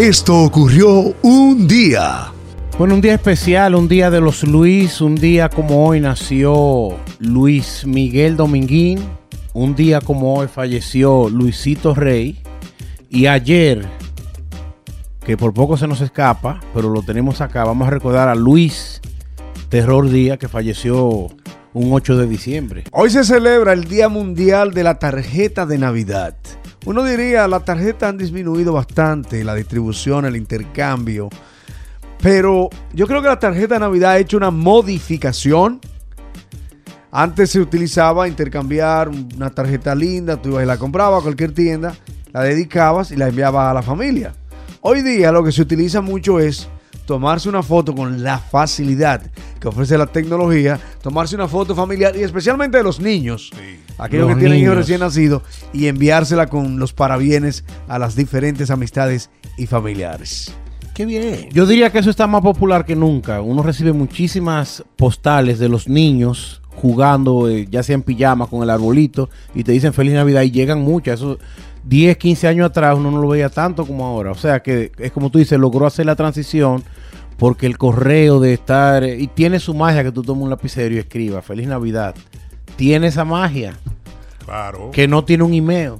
Esto ocurrió un día. Bueno, un día especial, un día de los Luis, un día como hoy nació Luis Miguel Dominguín, un día como hoy falleció Luisito Rey y ayer, que por poco se nos escapa, pero lo tenemos acá, vamos a recordar a Luis Terror Día que falleció un 8 de diciembre. Hoy se celebra el Día Mundial de la Tarjeta de Navidad. Uno diría, las tarjetas han disminuido bastante, la distribución, el intercambio. Pero yo creo que la tarjeta de Navidad ha hecho una modificación. Antes se utilizaba intercambiar una tarjeta linda, tú ibas y la comprabas a cualquier tienda, la dedicabas y la enviabas a la familia. Hoy día lo que se utiliza mucho es tomarse una foto con la facilidad que ofrece la tecnología, tomarse una foto familiar y especialmente de los niños, aquellos Los que tienen hijos niños. recién nacidos, y enviársela con los parabienes a las diferentes amistades y familiares. Qué bien. Yo diría que eso está más popular que nunca. Uno recibe muchísimas postales de los niños jugando, eh, ya sea en pijama con el arbolito, y te dicen feliz Navidad y llegan muchas. Eso 10, 15 años atrás uno no lo veía tanto como ahora. O sea que es como tú dices, logró hacer la transición porque el correo de estar... Y tiene su magia que tú tomes un lapicero y escribas feliz Navidad. Tiene esa magia Claro. que no tiene un email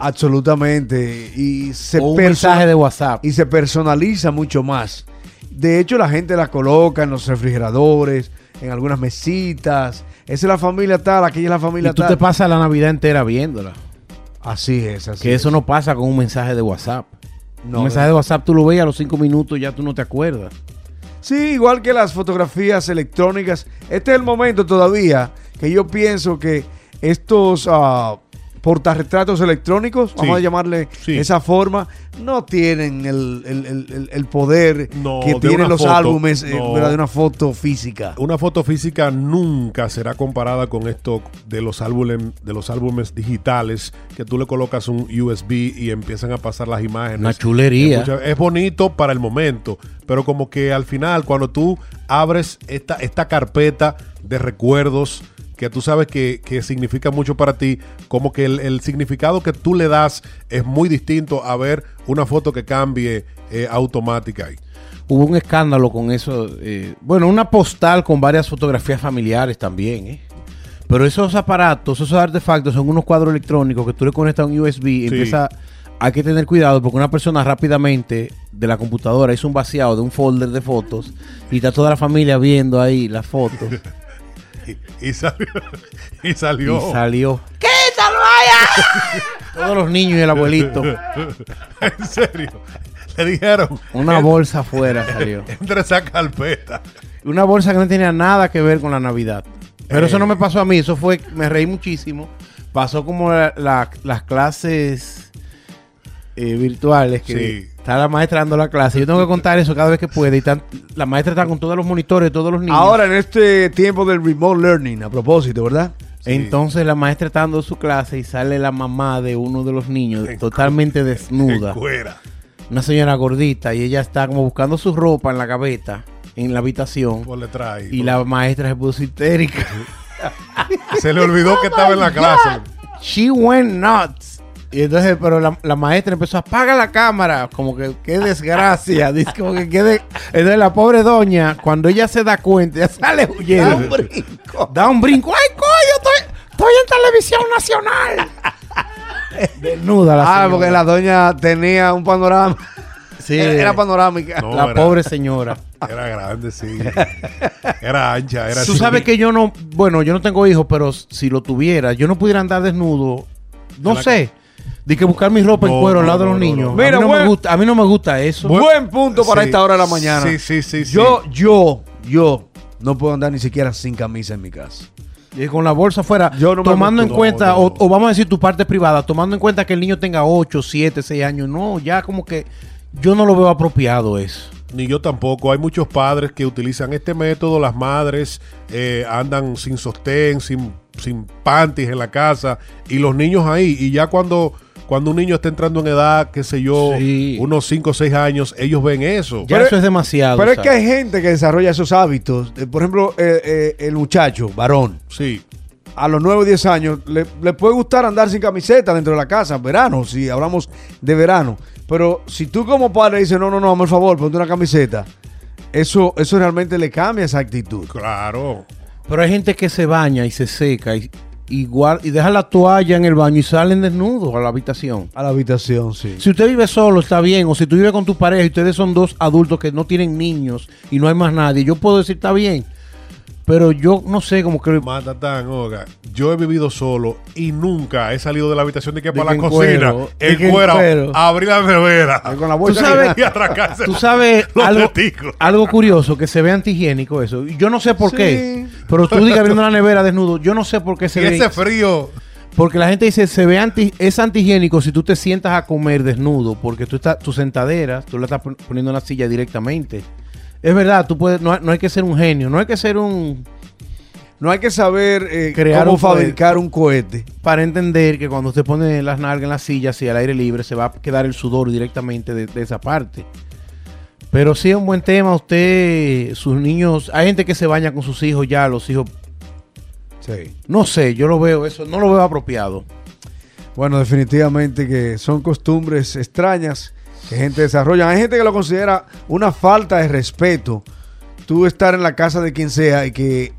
Absolutamente. Y se, o un mensaje de WhatsApp. y se personaliza mucho más. De hecho, la gente la coloca en los refrigeradores, en algunas mesitas. Esa es la familia tal, aquella es la familia Y tú tal. te pasas la Navidad entera viéndola. Así es, así Que es. eso no pasa con un mensaje de WhatsApp. No, un mensaje de WhatsApp tú lo ves y a los cinco minutos ya tú no te acuerdas. Sí, igual que las fotografías electrónicas. Este es el momento todavía que yo pienso que estos ah, portarretratos electrónicos, vamos Sí, a llamarle sí. esa forma, no tienen el, el- el- poder No, que tienen los foto, álbumes eh, de una foto física. Una foto física nunca será comparada con esto de los álbumes de los álbumes digitales que tú le colocas un USB y empiezan a pasar las imágenes. Una chulería. Es, mucha- es bonito para el momento, pero como que al final cuando tú abres esta esta carpeta de recuerdos que tú sabes que, que significa mucho para ti, como que el, el significado que tú le das es muy distinto a ver una foto que cambie eh, automática ahí. Hubo un escándalo con eso. eh, bueno, una postal con varias fotografías familiares también, ¿eh? Pero esos aparatos, esos artefactos son unos cuadros electrónicos que tú le conectas a un USB y empieza... Hay que tener cuidado porque una persona rápidamente de la computadora hizo un vaciado de un folder de fotos y está toda la familia viendo ahí las fotos Y, y salió. Y salió. y salió. ¡Quítalo allá! Todos los niños y el abuelito. en serio. Le dijeron. Una bolsa afuera salió. Entre esa carpeta. Una bolsa que no tenía nada que ver con la Navidad. Pero eso no me pasó a mí, eso fue, me reí muchísimo. Pasó como la- la- las clases eh, virtuales que Sí. Está la maestra dando la clase. Yo tengo que contar eso cada vez que puede. Y tan- la maestra está con todos los monitores, todos los niños. Ahora en este tiempo del remote learning, a propósito, ¿verdad? Entonces la maestra está dando su clase y sale la mamá de uno de los niños totalmente desnuda. Fuera. Una señora gordita y ella está como buscando su ropa en la gaveta, en la habitación. Por detrás. ahí. Y la maestra se puso histérica. Se le olvidó que estaba en la clase. She went nuts. Y entonces, pero la, la maestra empezó a apagar la cámara, como que qué desgracia. Dice como que qué de- Entonces la pobre doña, cuando ella se da cuenta, ya sale huyendo. Da un brinco. Da un brinco. ¡Ay, coño! Estoy, estoy en televisión nacional. Desnuda la Ah, señora. porque la doña tenía un panorama. Sí. Era, era panorámica. No, la era- pobre señora. Era grande, sí. Era ancha. Era Tú así. sabes que yo no, bueno, yo no tengo hijos, pero si lo tuviera, yo no pudiera andar desnudo. No sé. De que buscar mi ropa en No, cuero al no, lado de los no, niños. no. a, Mira, mí no me gusta, a mí no me gusta eso. Buen punto para Sí. esta hora de la mañana. Sí, sí, sí. sí. Yo, yo, yo no puedo andar ni siquiera sin camisa en mi casa. Y con la bolsa afuera, Yo no me tomando en cuenta, No, o, no. o vamos a decir tu parte privada, tomando en cuenta que el niño tenga 8, 7, 6 años. No, ya como que yo no lo veo apropiado eso. Ni yo tampoco. Hay muchos padres que utilizan este método. Las madres eh, andan sin sostén, sin, sin panties en la casa. Y los niños ahí. Y ya cuando, cuando un niño está entrando en edad, qué sé yo, Sí. unos 5 o 6 años, ellos ven eso. Ya Pero- eso es demasiado. Pero es que hay gente que desarrolla esos hábitos. Eh, por ejemplo, eh, eh, el muchacho, varón, Sí. a los 9 o 10 años le, le puede gustar andar sin camiseta dentro de la casa, verano, si hablamos de verano. Pero si tú como padre dices, no, no, no, por favor, ponte una camiseta, eso, eso realmente le cambia esa actitud. Claro. Pero hay gente que se baña y se seca y, y, y deja la toalla en el baño y salen desnudos a la habitación. A la habitación, sí. Si usted vive solo, está bien. O si tú vives con tu pareja y ustedes son dos adultos que no tienen niños y no hay más nadie, yo puedo decir está bien. Pero yo no sé, como que Matatán, oiga. Yo he vivido solo y nunca he salido de la habitación de que para la cocina, en cuero, cuero. abrir la nevera. Con la Tú bolsa sabes- y atracarse Tú sabes los algo, curioso, que se ve antihigiénico eso. Yo no sé por Sí. qué. Pero tú digas abriendo la nevera desnudo, yo no sé por qué se Y ve. ese frío. Porque la gente dice, se ve anti, es antihigiénico si tú te sientas a comer desnudo, porque tú estás, tu sentadera, tú la estás pon- poniendo en la silla directamente. Es verdad, tú puedes, no, hay- no hay que ser un genio, no hay que ser un No hay que saber eh, Crear cómo un cohete. fabricar un cohete. para entender que cuando usted pone las nalgas en la silla, así al aire libre, se va a quedar el sudor directamente de, de esa parte. Pero sí es un buen tema, usted, sus niños, hay gente que se baña con sus hijos ya, los hijos, Sí. no sé, yo lo veo, eso no lo veo apropiado. Bueno, definitivamente que son costumbres extrañas que gente desarrolla. Hay gente que lo considera una falta de respeto. Tú estar en la casa de quien sea y que,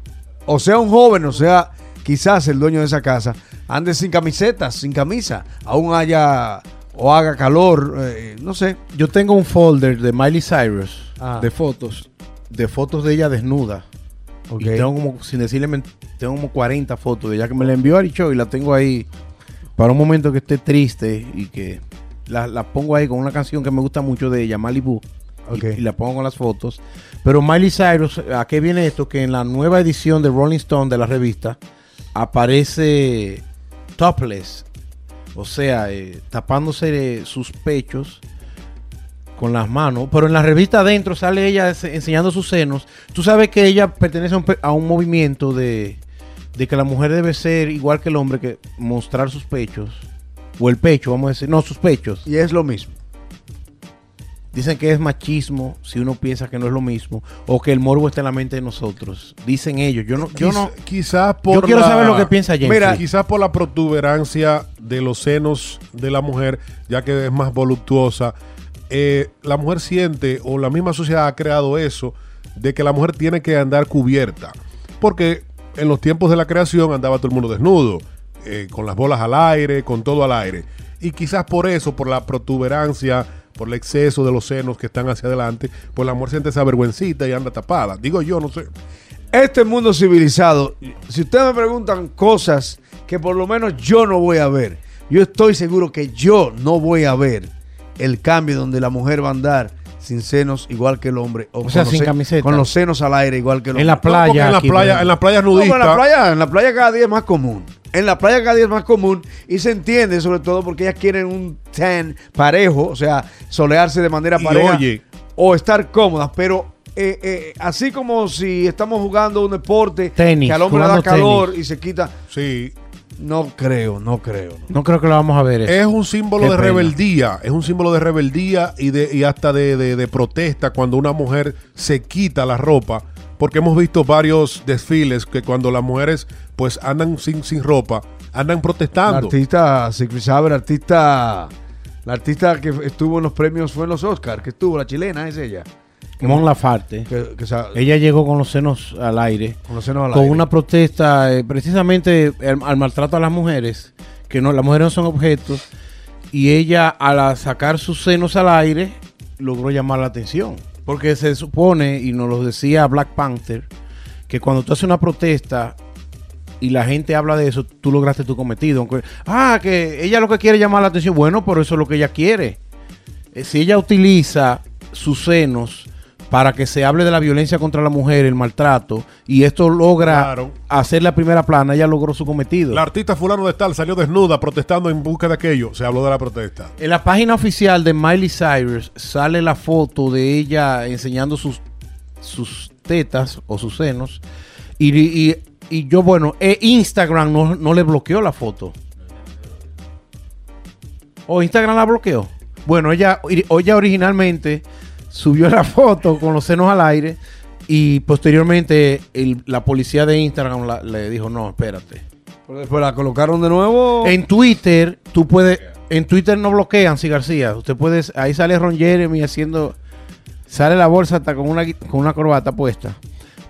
o sea un joven, o sea quizás el dueño de esa casa, ande sin camisetas, sin camisa, aún haya o haga calor, eh, no sé. Yo tengo un folder de Miley Cyrus Ah. de fotos, de fotos de ella desnuda. Ok. Y tengo como, sin decirle, tengo como 40 fotos de ella que me la envió Ari Show y la tengo ahí para un momento que esté triste y que la, la pongo ahí con una canción que me gusta mucho de ella, Malibu. Y- la pongo con las fotos. Pero Miley Cyrus, ¿a qué viene esto? Que en la nueva edición de Rolling Stone de la revista aparece topless. O sea, eh, tapándose eh, sus pechos con las manos, pero en la revista adentro sale ella ense- enseñando sus senos. Tú sabes que ella pertenece a un, a un movimiento de, de que la mujer debe ser igual que el hombre, que mostrar sus pechos, o el pecho, vamos a decir, no, sus pechos. Y es lo mismo. Dicen que es machismo si uno piensa que no es lo mismo, o que el morbo está en la mente de nosotros. Dicen ellos. Yo no, yo no, Quizás por yo quiero la- saber lo que piensa James. Mira, Quizás por la protuberancia de los senos de la mujer, ya que es más voluptuosa, eh, la mujer siente, o la misma sociedad ha creado eso, de que la mujer tiene que andar cubierta. Porque en los tiempos de la creación andaba todo el mundo desnudo, eh, con las bolas al aire, con todo al aire. Y quizás por eso, por la protuberancia, por el exceso de los senos que están hacia adelante, pues la mujer siente esa vergüencita y anda tapada. Digo yo, no sé. Este mundo civilizado, si ustedes me preguntan cosas que por lo menos yo no voy a ver, yo estoy seguro que yo no voy a ver el cambio donde la mujer va a andar sin senos igual que el hombre. O sea, sin se- camiseta. Con los senos al aire igual que el hombre. en la No, porque playa. en la aquí, playa, en la playa No, nudista. en la playa, en la playa cada día es más común. En la playa cada día es más común y se entiende sobre todo porque ellas quieren un tan parejo, o sea, solearse de manera Y pareja oye. o estar cómodas, pero eh, eh, así como si estamos jugando un deporte Tenis, que al hombre le da calor tenis. y se quita, Sí, no creo, no creo. no. No creo que lo vamos a ver. eso. Es un símbolo Qué de pena. rebeldía, es un símbolo de rebeldía y, de, y hasta de, de- de protesta cuando una mujer se quita la ropa, porque hemos visto varios desfiles que cuando las mujeres pues andan sin, sin ropa, andan La protestando. artista, Sigrid Saber, artista, la artista que estuvo en los premios fue en los Oscars, que estuvo, la chilena es ella. Mon Lafarte. Que, que Ella llegó con los senos al aire. con los senos al con aire. una protesta eh, precisamente al, al maltrato a las mujeres, que no, las mujeres no son objetos, y ella al sacar sus senos al aire logró llamar la atención. Porque se supone, y nos lo decía Black Panther, que cuando tú haces una protesta y la gente habla de eso, tú lograste tu cometido. Aunque, ah, que ella lo que quiere es llamar la atención, bueno, pero eso es lo que ella quiere. Eh, Si ella utiliza sus senos para que se hable de la violencia contra la mujer, el maltrato, y esto logra Claro. hacer la primera plana, ella logró su cometido. La artista fulano de tal salió desnuda protestando en busca de aquello, se habló de la protesta. En la página oficial de Miley Cyrus sale la foto de ella enseñando sus, sus tetas o sus senos. Y, y- y yo, bueno, eh, Instagram no, no le bloqueó la foto. ¿O Instagram la bloqueó? Bueno, ella, ella originalmente subió la foto con los senos al aire y posteriormente el- la policía de Instagram la- le dijo, no, espérate. Pero después la colocaron de nuevo. En Twitter, tú puedes. En Twitter no bloquean, sí, García. Usted puede. Ahí sale Ron Jeremy haciendo. Sale la bolsa hasta con una, con una corbata puesta.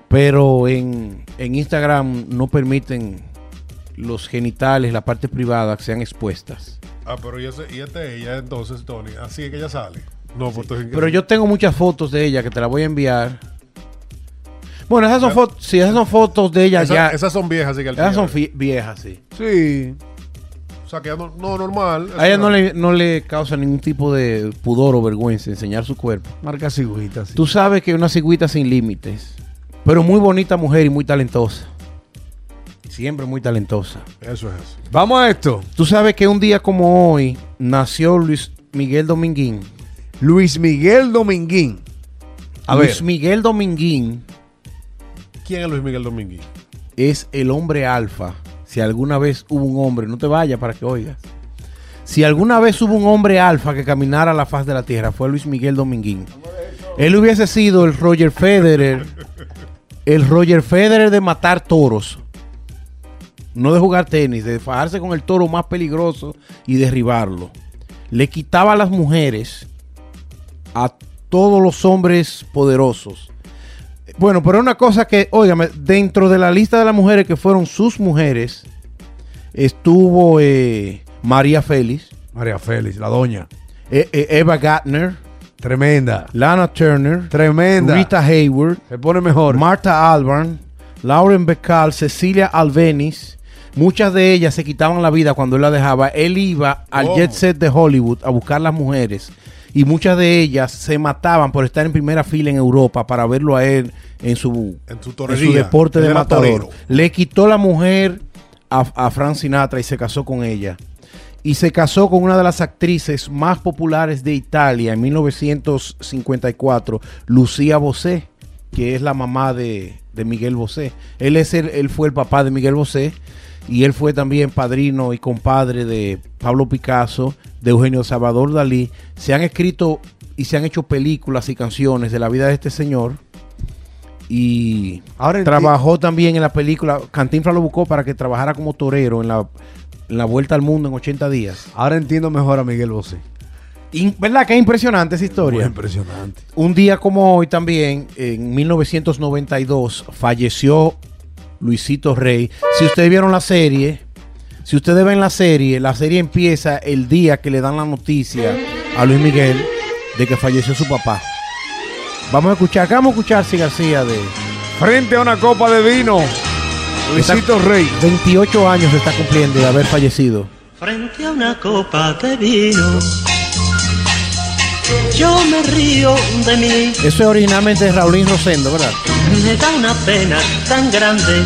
Pero en, en Instagram no permiten los genitales, la parte privada, que sean expuestas. Ah, pero y, ese, y este ella entonces, Tony. Así es que ella sale. No, entonces- Pero yo tengo muchas fotos de ella que te las voy a enviar. Bueno, esas son fotos. Sí, esas son fotos de ella Esa- ya. Esas son viejas, así que esas son fi- viejas, sí. Sí. O sea, que ya no, no, normal. A ella no le, no le causa ningún tipo de pudor o vergüenza enseñar su cuerpo. Marca cigüita, sí. Tú sabes que es una cigüita sin límites, pero muy bonita mujer y muy talentosa. Siempre muy talentosa. Eso es eso. Vamos a esto. Tú sabes que un día como hoy nació Luis Miguel Dominguín. Luis Miguel Dominguín. A Luis ver. Miguel Dominguín ¿Quién es Luis Miguel Dominguín? es el hombre alfa. Si alguna vez hubo un hombre, no te vayas para que oigas. Si alguna vez hubo un hombre alfa que caminara a la faz de la tierra, fue Luis Miguel Dominguín. Él hubiese sido el Roger Federer, el Roger Federer de matar toros. No de jugar tenis, de fajarse con el toro más peligroso y derribarlo. Le quitaba a las mujeres a todos los hombres poderosos. Bueno, pero una cosa que, óigame, dentro de la lista de las mujeres que fueron sus mujeres, estuvo eh, María Félix, María Félix, la doña. eh, eh, Eva Gardner, Tremenda. Lana Turner, Tremenda. Rita Hayward, Se pone mejor. Marta Albarn, Lauren Bacall, Cecilia Alvenis. Muchas de ellas se quitaban la vida cuando él la dejaba. Él iba al ¿Cómo? jet set de Hollywood a buscar las mujeres. Y muchas de ellas se mataban por estar en primera fila en Europa para verlo a él en su, En su en su deporte de matador. torero. Le quitó la mujer a, a Frank Sinatra y se casó con ella. Y se casó con una de las actrices más populares de Italia en 1954, Lucía Bosé, que es la mamá de, de Miguel Bosé. Él, es el, él fue el papá de Miguel Bosé y él fue también padrino y compadre de Pablo Picasso, de Eugenio Salvador Dalí. Se han escrito y se han hecho películas y canciones de la vida de este señor. Y Ahora trabajó también en la película. Cantinflas lo buscó para que trabajara como torero en la, en la vuelta al mundo en 80 días. Ahora entiendo mejor a Miguel Bosé. In- ¿Verdad que es impresionante esa Muy historia? impresionante. Un día como hoy también, en 1992, falleció Luisito Rey. Si ustedes vieron la serie, si ustedes ven la serie, la serie empieza el día que le dan la noticia a Luis Miguel de que falleció su papá. Vamos a escuchar, acá vamos a escuchar si García de Frente a una copa de vino. Luisito Rey. 28 años está cumpliendo de haber fallecido. Frente a una copa de vino, yo me río de mí. Eso es originalmente de Raulín Rosendo, ¿verdad? Me da una pena tan grande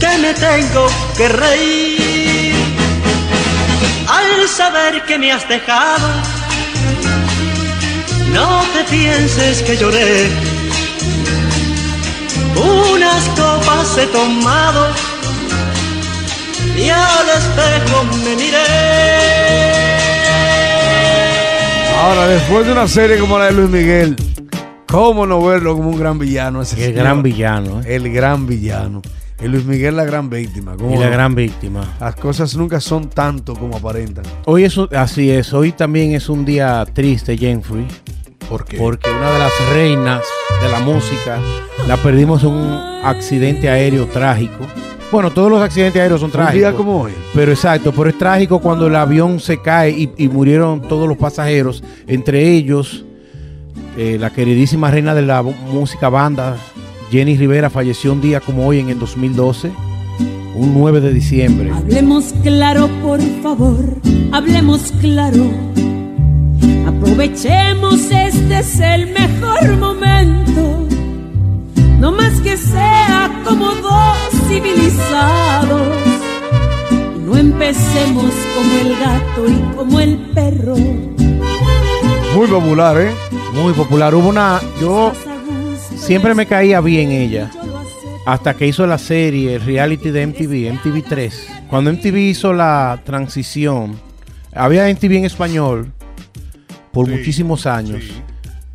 que me tengo que reír al saber que me has dejado. No te pienses que lloré. Unas copas he tomado y al espejo me miré. Ahora, después de una serie como la de Luis Miguel, ¿cómo no verlo como un gran villano? Ese El señor? gran villano, ¿eh? El gran villano. Y Luis Miguel la gran víctima. ¿cómo Y la gran víctima. Las cosas nunca son tanto como aparentan. Hoy es así es, hoy también es un día triste, Jenfrey, ¿Por qué? porque una de las reinas de la música la perdimos en un accidente aéreo trágico. Bueno, todos los accidentes aéreos son Un trágicos. día como hoy. Pero exacto, pero es trágico cuando el avión se cae y, y murieron todos los pasajeros, entre ellos eh, la queridísima reina de la música banda, Jenny Rivera, falleció un día como hoy en el 2012, un 9 de diciembre. Hablemos claro, por favor, hablemos claro. Aprovechemos, este es el mejor momento. No más que sea como dos civilizados. No empecemos como el gato y como el perro. Muy popular, ¿eh? Muy popular. Hubo una, yo siempre me caía bien ella. hasta que hizo la serie, el reality de MTV, MTV 3. Cuando MTV hizo la transición, había MTV en español por Sí, muchísimos años. sí.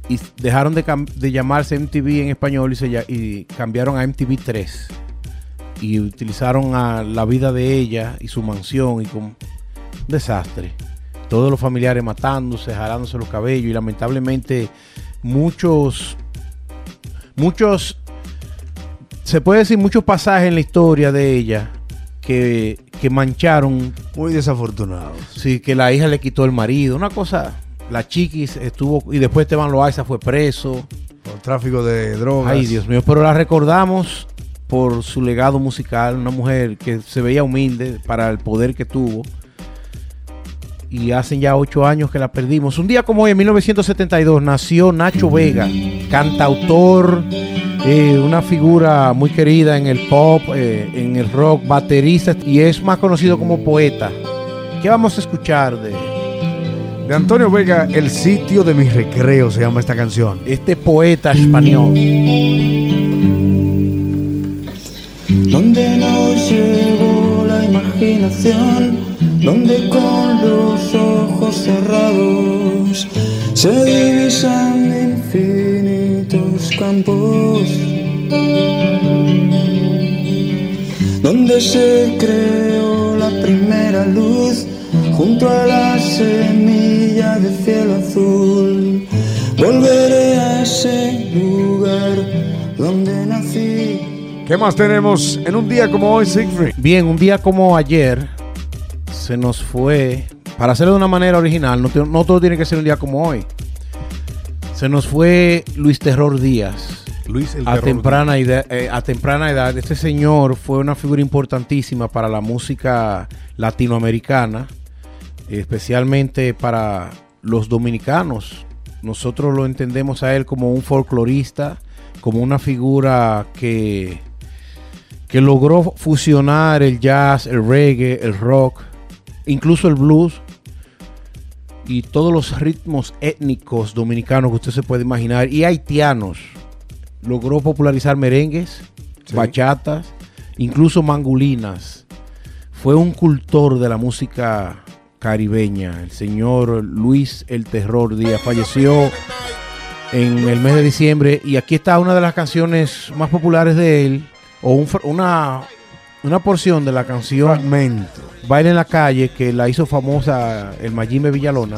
Y dejaron de, de llamarse MTV en español y, se, y cambiaron a MTV 3. Y utilizaron a la vida de ella y su mansión y con un desastre. Todos los familiares matándose, jalándose los cabellos y lamentablemente muchos, muchos, se puede decir muchos pasajes en la historia de ella que, que mancharon, Muy desafortunados. sí, que la hija le quitó el marido, una cosa, la chiquis estuvo y después Esteban Loaiza fue preso. Por tráfico de drogas. Ay, Dios mío, pero la recordamos por su legado musical, una mujer que se veía humilde para el poder que tuvo. Y hacen ya ocho años que la perdimos. Un día como hoy, en 1972, nació Nacho Vega, cantautor, eh, una figura muy querida en el pop, eh, en el rock, baterista y es más conocido como poeta. ¿Qué vamos a escuchar de De Antonio Vega, El sitio de mis recreos se llama esta canción. este poeta español? Donde con los ojos cerrados se divisan infinitos campos, donde se creó la primera luz junto a la semilla de cielo azul. Volveré a ese ¿Qué más tenemos en un día como hoy, Siegfried? Bien, un día como ayer se nos fue, para hacerlo de una manera original, no, no todo tiene que ser un día como hoy. Se nos fue Luis Terror Díaz Luis el a Terror. temprana, edad, eh, a temprana edad. Este señor fue una figura importantísima para la música latinoamericana, especialmente para los dominicanos. Nosotros lo entendemos a él como un folclorista, como una figura que, que logró fusionar el jazz, el reggae, el rock, incluso el blues y todos los ritmos étnicos dominicanos que usted se puede imaginar y haitianos. Logró popularizar merengues, bachatas, incluso mangulinas. Fue un cultor de la música caribeña. El señor Luis El Terror Díaz falleció en el mes de diciembre y aquí está una de las canciones más populares de él o un una, una porción de la canción Fragmento. Baile en la calle, que la hizo famosa el Mayimbe Villalona.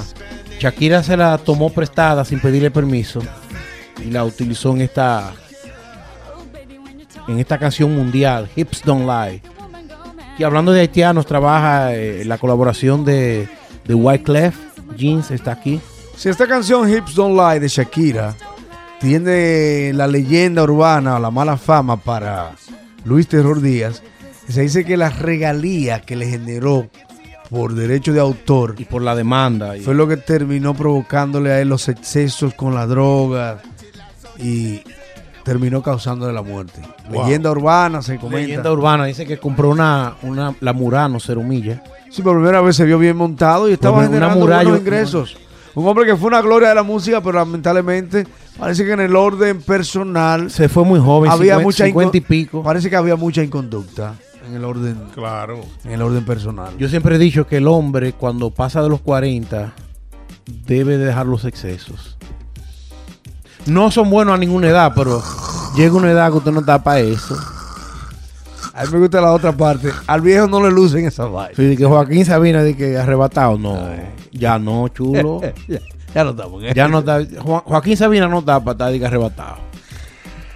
Shakira se la tomó prestada sin pedirle permiso y la utilizó en esta en esta canción mundial, Hips Don't Lie. Y hablando de haitianos, trabaja eh, la colaboración de, de Wyclef Jeans, está aquí. Si esta canción Hips Don't Lie de Shakira tiene la leyenda urbana o la mala fama para Luis Terror Díaz, se dice que la regalía que le generó por derecho de autor Y por la demanda. y- fue lo que terminó provocándole a él los excesos con la droga y terminó causándole la muerte. Wow. Leyenda urbana se comenta. leyenda urbana, dice que compró una, una la Murano cero millas. Sí, por primera vez se vio bien montado y estaba una generando muralla- buenos ingresos. Un hombre que fue una gloria de la música, pero lamentablemente parece que en el orden personal Se fue muy joven, había 50, mucha 50 y pico. Parece que había mucha inconducta en el orden, Claro. en el orden personal. Yo siempre he dicho que el hombre cuando pasa de los 40 debe de dejar los excesos. No son buenos a ninguna edad, pero llega una edad que usted no está para eso. A mí me gusta la otra parte. Al viejo no le lucen esa vaina. Sí, de que Joaquín Sabina de que arrebatado, no. Ya no, chulo. ya, ya no estamos. ¿eh? Ya no está. Jo- Joaquín Sabina no está para estar de que arrebatado.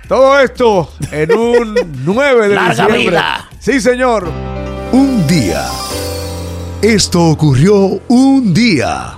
Todo esto en un 9 de Larga diciembre. vida. Sí, señor. Un día. Esto ocurrió un día.